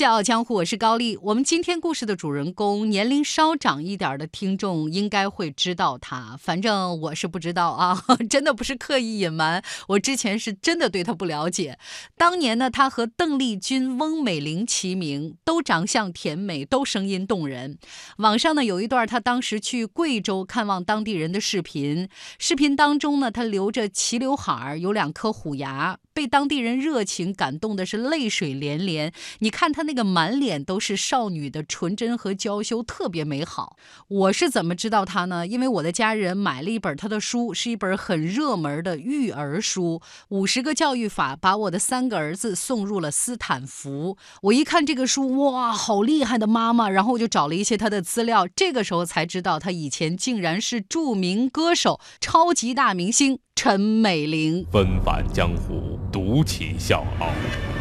笑傲江湖，我是高丽。我们今天故事的主人公，年龄稍长一点的听众应该会知道他，反正我是不知道啊，真的不是刻意隐瞒，我之前是真的对他不了解。当年呢，他和邓丽君、翁美玲齐名，都长相甜美，都声音动人。网上呢有一段他当时去贵州看望当地人的视频，视频当中呢，他留着齐刘海儿，有两颗虎牙。被当地人热情感动的是泪水连连，你看他那个满脸都是少女的纯真和娇羞，特别美好。我是怎么知道他呢？因为我的家人买了一本他的书，是一本很热门的育儿书，《五十个教育法》，把我的三个儿子送入了斯坦福。我一看这个书，哇，好厉害的妈妈！然后我就找了一些他的资料，这个时候才知道他以前竟然是著名歌手、超级大明星。陈美玲纷繁江湖，独起笑傲。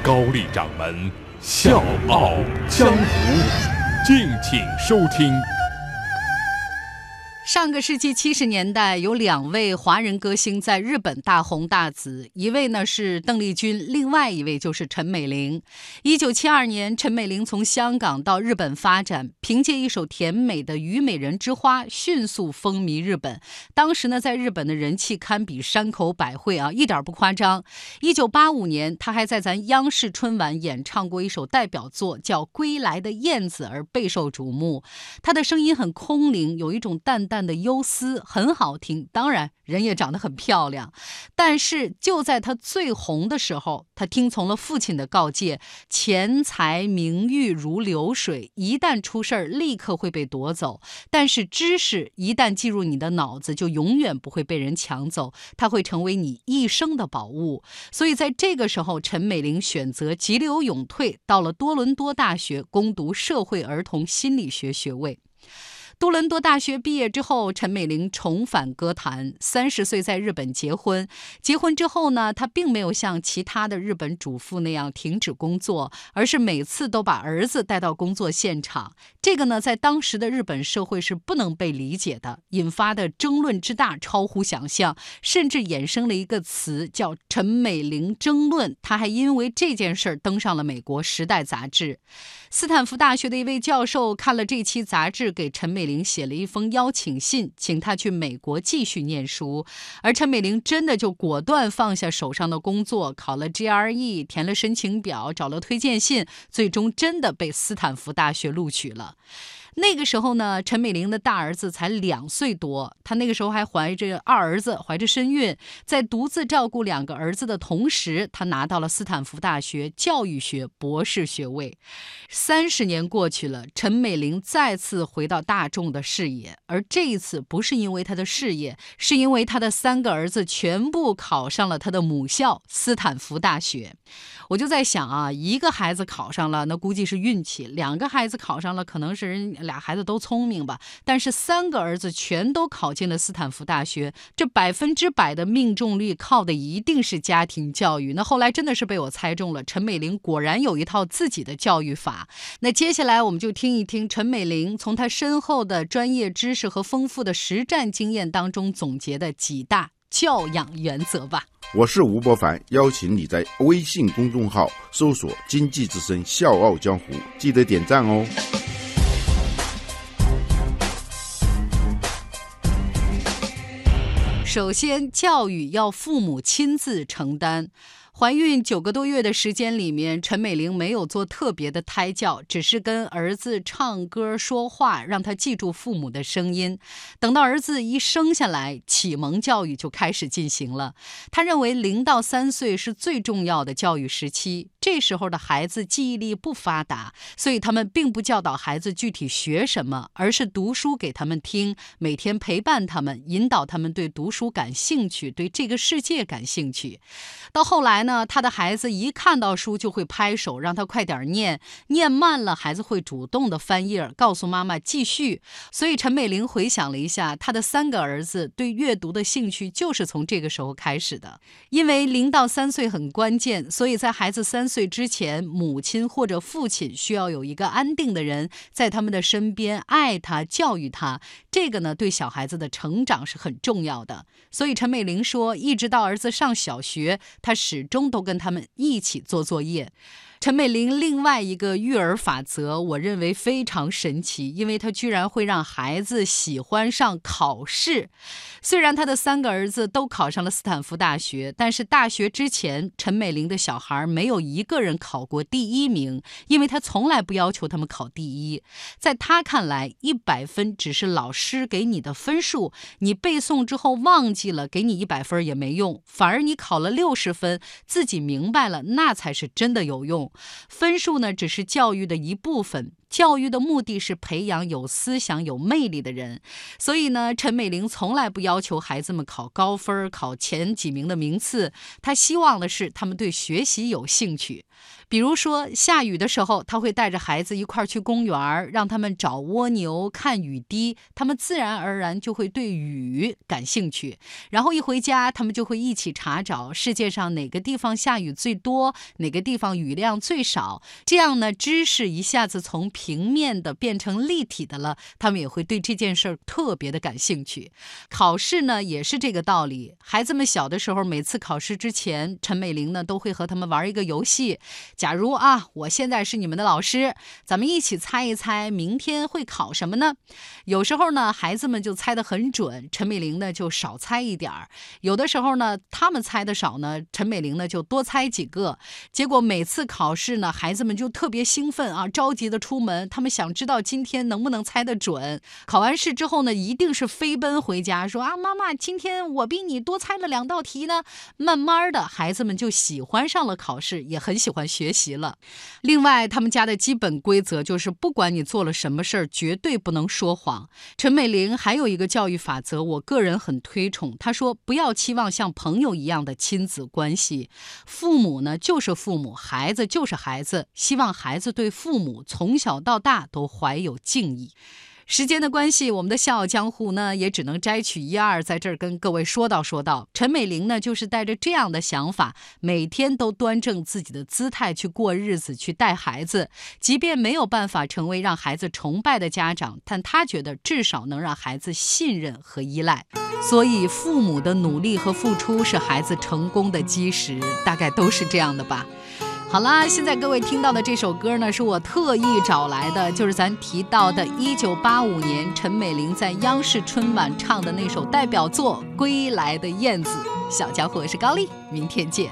高丽掌门笑傲江湖，敬请收听。上个世纪七十年代，有两位华人歌星在日本大红大紫，一位呢是邓丽君，另外一位就是陈美玲。一九七二年，陈美玲从香港到日本发展，凭借一首甜美的《虞美人之花》迅速风靡日本。当时呢，在日本的人气堪比山口百惠啊，一点不夸张。一九八五年，她还在咱央视春晚演唱过一首代表作，叫《归来的燕子》，而备受瞩目。她的声音很空灵，有一种淡淡。的忧思很好听，当然人也长得很漂亮。但是就在他最红的时候，他听从了父亲的告诫：钱财名誉如流水，一旦出事儿立刻会被夺走；但是知识一旦进入你的脑子，就永远不会被人抢走，它会成为你一生的宝物。所以在这个时候，陈美玲选择急流勇退，到了多伦多大学攻读社会儿童心理学学位。多伦多大学毕业之后，陈美玲重返歌坛。三十岁在日本结婚，结婚之后呢，她并没有像其他的日本主妇那样停止工作，而是每次都把儿子带到工作现场。这个呢，在当时的日本社会是不能被理解的，引发的争论之大超乎想象，甚至衍生了一个词叫“陈美玲争论”。她还因为这件事儿登上了美国《时代》杂志。斯坦福大学的一位教授看了这期杂志，给陈美玲写了一封邀请信，请他去美国继续念书。而陈美玲真的就果断放下手上的工作，考了 GRE，填了申请表，找了推荐信，最终真的被斯坦福大学录取了。那个时候呢，陈美玲的大儿子才两岁多，她那个时候还怀着二儿子，怀着身孕，在独自照顾两个儿子的同时，她拿到了斯坦福大学教育学博士学位。三十年过去了，陈美玲再次回到大众的视野，而这一次不是因为她的事业，是因为她的三个儿子全部考上了她的母校斯坦福大学。我就在想啊，一个孩子考上了，那估计是运气；两个孩子考上了，可能是人俩孩子都聪明吧。但是三个儿子全都考进了斯坦福大学，这百分之百的命中率靠的一定是家庭教育。那后来真的是被我猜中了，陈美玲果然有一套自己的教育法。那接下来我们就听一听陈美玲从她深厚的专业知识和丰富的实战经验当中总结的几大教养原则吧。我是吴伯凡，邀请你在微信公众号搜索“经济之声笑傲江湖”，记得点赞哦。首先，教育要父母亲自承担。怀孕九个多月的时间里面，陈美玲没有做特别的胎教，只是跟儿子唱歌说话，让他记住父母的声音。等到儿子一生下来，启蒙教育就开始进行了。他认为零到三岁是最重要的教育时期，这时候的孩子记忆力不发达，所以他们并不教导孩子具体学什么，而是读书给他们听，每天陪伴他们，引导他们对读书感兴趣，对这个世界感兴趣。到后来呢？他的孩子一看到书就会拍手，让他快点念。念慢了，孩子会主动的翻页，告诉妈妈继续。所以陈美玲回想了一下，她的三个儿子对阅读的兴趣就是从这个时候开始的。因为零到三岁很关键，所以在孩子三岁之前，母亲或者父亲需要有一个安定的人在他们的身边，爱他，教育他。这个呢，对小孩子的成长是很重要的。所以陈美玲说，一直到儿子上小学，她始终。都跟他们一起做作业。陈美玲另外一个育儿法则，我认为非常神奇，因为她居然会让孩子喜欢上考试。虽然她的三个儿子都考上了斯坦福大学，但是大学之前，陈美玲的小孩没有一个人考过第一名，因为她从来不要求他们考第一。在她看来，一百分只是老师师给你的分数，你背诵之后忘记了，给你一百分也没用，反而你考了六十分，自己明白了，那才是真的有用。分数呢，只是教育的一部分。教育的目的是培养有思想、有魅力的人。所以呢，陈美玲从来不要求孩子们考高分、考前几名的名次。她希望的是他们对学习有兴趣。比如说下雨的时候，他会带着孩子一块儿去公园，让他们找蜗牛、看雨滴，他们自然而然就会对雨感兴趣。然后一回家，他们就会一起查找世界上哪个地方下雨最多，哪个地方雨量最少。这样呢，知识一下子从平面的变成立体的了，他们也会对这件事儿特别的感兴趣。考试呢，也是这个道理。孩子们小的时候，每次考试之前，陈美玲呢都会和他们玩一个游戏。假如啊，我现在是你们的老师，咱们一起猜一猜明天会考什么呢？有时候呢，孩子们就猜得很准，陈美玲呢就少猜一点儿；有的时候呢，他们猜的少呢，陈美玲呢就多猜几个。结果每次考试呢，孩子们就特别兴奋啊，着急的出门，他们想知道今天能不能猜得准。考完试之后呢，一定是飞奔回家，说啊，妈妈，今天我比你多猜了两道题呢。慢慢的，孩子们就喜欢上了考试，也很喜欢学。习了。另外，他们家的基本规则就是，不管你做了什么事儿，绝对不能说谎。陈美玲还有一个教育法则，我个人很推崇。她说，不要期望像朋友一样的亲子关系，父母呢就是父母，孩子就是孩子，希望孩子对父母从小到大都怀有敬意。时间的关系，我们的《笑傲江湖》呢，也只能摘取一二，在这儿跟各位说道说道。陈美玲呢，就是带着这样的想法，每天都端正自己的姿态去过日子，去带孩子。即便没有办法成为让孩子崇拜的家长，但她觉得至少能让孩子信任和依赖。所以，父母的努力和付出是孩子成功的基石，大概都是这样的吧。好啦，现在各位听到的这首歌呢，是我特意找来的，就是咱提到的1985年陈美玲在央视春晚唱的那首代表作《归来的燕子》。小家伙是高丽，明天见。